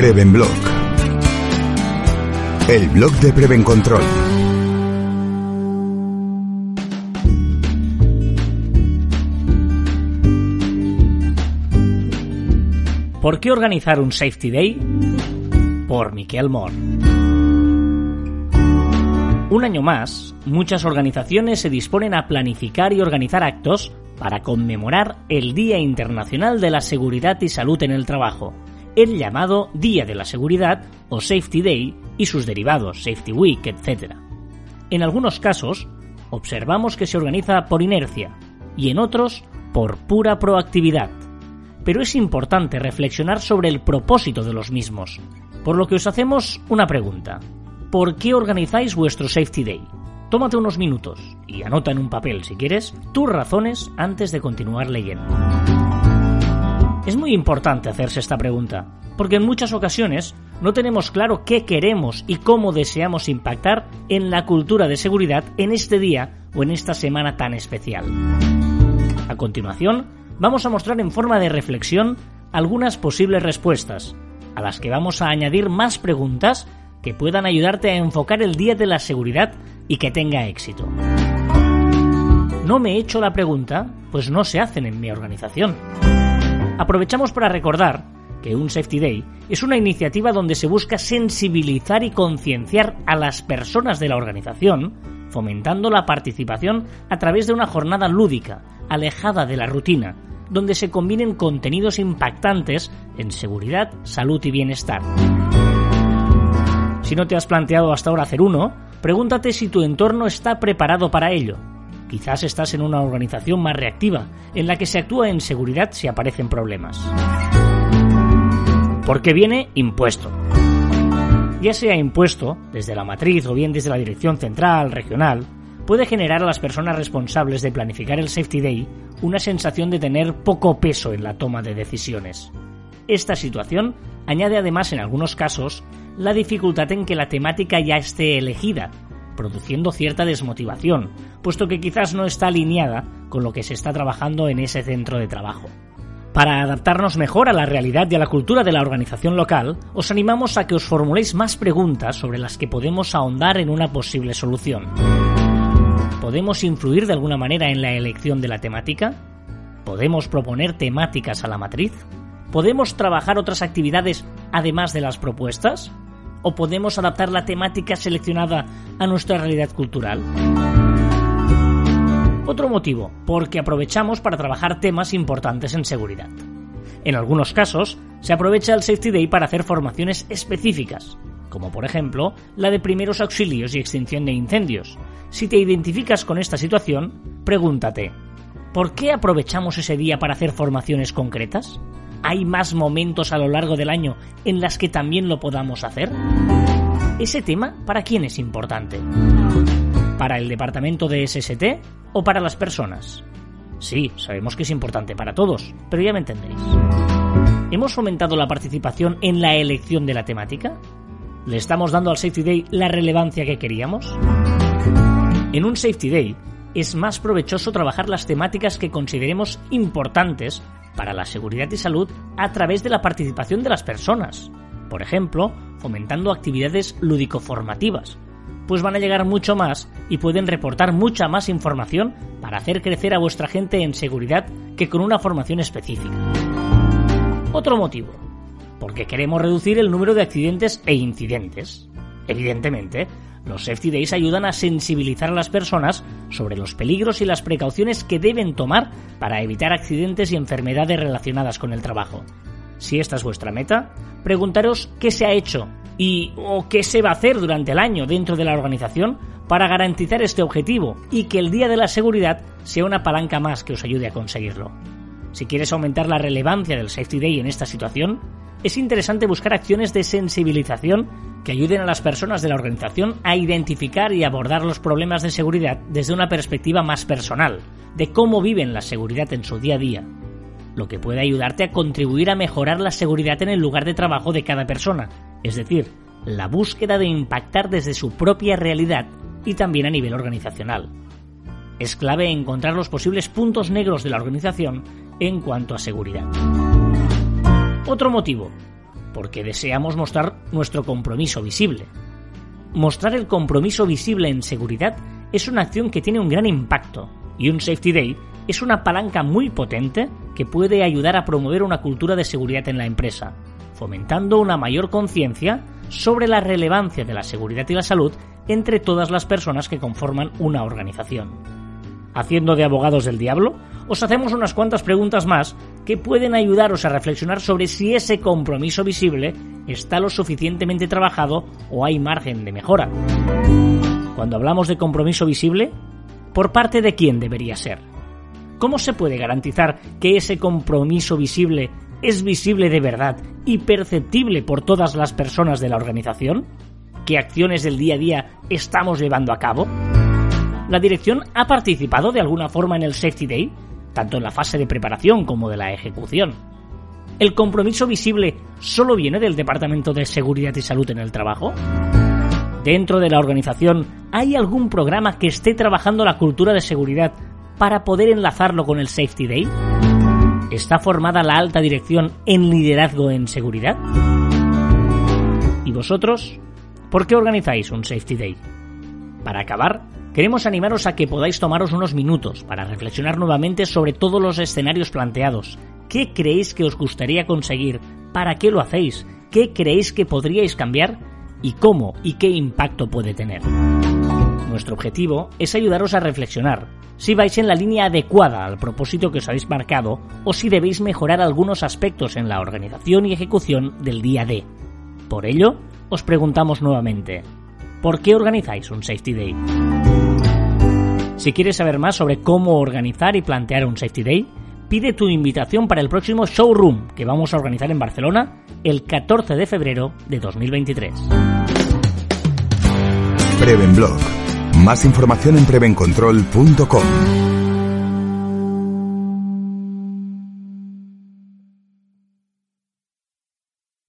Prevenblog. El blog de Prevencontrol. ¿Por qué organizar un Safety Day? Por Miquel Mor. Un año más, muchas organizaciones se disponen a planificar y organizar actos para conmemorar el Día Internacional de la Seguridad y Salud en el Trabajo, el llamado Día de la Seguridad o Safety Day y sus derivados, Safety Week, etc. En algunos casos, observamos que se organiza por inercia y en otros por pura proactividad pero es importante reflexionar sobre el propósito de los mismos, por lo que os hacemos una pregunta. ¿Por qué organizáis vuestro Safety Day? Tómate unos minutos y anota en un papel, si quieres, tus razones antes de continuar leyendo. Es muy importante hacerse esta pregunta, porque en muchas ocasiones no tenemos claro qué queremos y cómo deseamos impactar en la cultura de seguridad en este día o en esta semana tan especial. A continuación, vamos a mostrar en forma de reflexión algunas posibles respuestas, a las que vamos a añadir más preguntas que puedan ayudarte a enfocar el día de la seguridad y que tenga éxito. No me he hecho la pregunta, pues no se hacen en mi organización. Aprovechamos para recordar que un Safety Day es una iniciativa donde se busca sensibilizar y concienciar a las personas de la organización, fomentando la participación a través de una jornada lúdica, alejada de la rutina, donde se combinen contenidos impactantes en seguridad, salud y bienestar. Si no te has planteado hasta ahora hacer uno, pregúntate si tu entorno está preparado para ello. Quizás estás en una organización más reactiva, en la que se actúa en seguridad si aparecen problemas. Porque viene impuesto. Ya sea impuesto desde la matriz o bien desde la dirección central, regional, puede generar a las personas responsables de planificar el Safety Day una sensación de tener poco peso en la toma de decisiones. Esta situación añade además en algunos casos la dificultad en que la temática ya esté elegida, produciendo cierta desmotivación, puesto que quizás no está alineada con lo que se está trabajando en ese centro de trabajo. Para adaptarnos mejor a la realidad y a la cultura de la organización local, os animamos a que os formuléis más preguntas sobre las que podemos ahondar en una posible solución. ¿Podemos influir de alguna manera en la elección de la temática? ¿Podemos proponer temáticas a la matriz? ¿Podemos trabajar otras actividades además de las propuestas? ¿O podemos adaptar la temática seleccionada a nuestra realidad cultural? Otro motivo, porque aprovechamos para trabajar temas importantes en seguridad. En algunos casos, se aprovecha el Safety Day para hacer formaciones específicas, como por ejemplo la de primeros auxilios y extinción de incendios. Si te identificas con esta situación, pregúntate, ¿por qué aprovechamos ese día para hacer formaciones concretas? ¿Hay más momentos a lo largo del año en las que también lo podamos hacer? ¿Ese tema para quién es importante? ¿Para el departamento de SST o para las personas? Sí, sabemos que es importante para todos, pero ya me entendéis. ¿Hemos fomentado la participación en la elección de la temática? ¿Le estamos dando al Safety Day la relevancia que queríamos? En un Safety Day es más provechoso trabajar las temáticas que consideremos importantes para la seguridad y salud a través de la participación de las personas. Por ejemplo, fomentando actividades lúdico-formativas, pues van a llegar mucho más y pueden reportar mucha más información para hacer crecer a vuestra gente en seguridad que con una formación específica. Otro motivo, porque queremos reducir el número de accidentes e incidentes. Evidentemente, los Safety Days ayudan a sensibilizar a las personas sobre los peligros y las precauciones que deben tomar para evitar accidentes y enfermedades relacionadas con el trabajo. Si esta es vuestra meta, preguntaros qué se ha hecho y o qué se va a hacer durante el año dentro de la organización para garantizar este objetivo y que el Día de la Seguridad sea una palanca más que os ayude a conseguirlo. Si quieres aumentar la relevancia del Safety Day en esta situación, es interesante buscar acciones de sensibilización que ayuden a las personas de la organización a identificar y abordar los problemas de seguridad desde una perspectiva más personal, de cómo viven la seguridad en su día a día, lo que puede ayudarte a contribuir a mejorar la seguridad en el lugar de trabajo de cada persona, es decir, la búsqueda de impactar desde su propia realidad y también a nivel organizacional. Es clave encontrar los posibles puntos negros de la organización en cuanto a seguridad. Otro motivo, porque deseamos mostrar nuestro compromiso visible. Mostrar el compromiso visible en seguridad es una acción que tiene un gran impacto y un Safety Day es una palanca muy potente que puede ayudar a promover una cultura de seguridad en la empresa, fomentando una mayor conciencia sobre la relevancia de la seguridad y la salud entre todas las personas que conforman una organización. Haciendo de abogados del diablo, os hacemos unas cuantas preguntas más que pueden ayudaros a reflexionar sobre si ese compromiso visible está lo suficientemente trabajado o hay margen de mejora. Cuando hablamos de compromiso visible, ¿por parte de quién debería ser? ¿Cómo se puede garantizar que ese compromiso visible es visible de verdad y perceptible por todas las personas de la organización? ¿Qué acciones del día a día estamos llevando a cabo? ¿La dirección ha participado de alguna forma en el Safety Day, tanto en la fase de preparación como de la ejecución? ¿El compromiso visible solo viene del Departamento de Seguridad y Salud en el trabajo? ¿Dentro de la organización hay algún programa que esté trabajando la cultura de seguridad para poder enlazarlo con el Safety Day? ¿Está formada la alta dirección en liderazgo en seguridad? ¿Y vosotros? ¿Por qué organizáis un Safety Day? Para acabar, queremos animaros a que podáis tomaros unos minutos para reflexionar nuevamente sobre todos los escenarios planteados. ¿Qué creéis que os gustaría conseguir? ¿Para qué lo hacéis? ¿Qué creéis que podríais cambiar? ¿Y cómo y qué impacto puede tener? Nuestro objetivo es ayudaros a reflexionar si vais en la línea adecuada al propósito que os habéis marcado o si debéis mejorar algunos aspectos en la organización y ejecución del día D. Por ello, os preguntamos nuevamente, ¿por qué organizáis un Safety Day? Si quieres saber más sobre cómo organizar y plantear un Safety Day, pide tu invitación para el próximo showroom que vamos a organizar en Barcelona el 14 de febrero de 2023. Prevenblog. Más información en prevencontrol.com.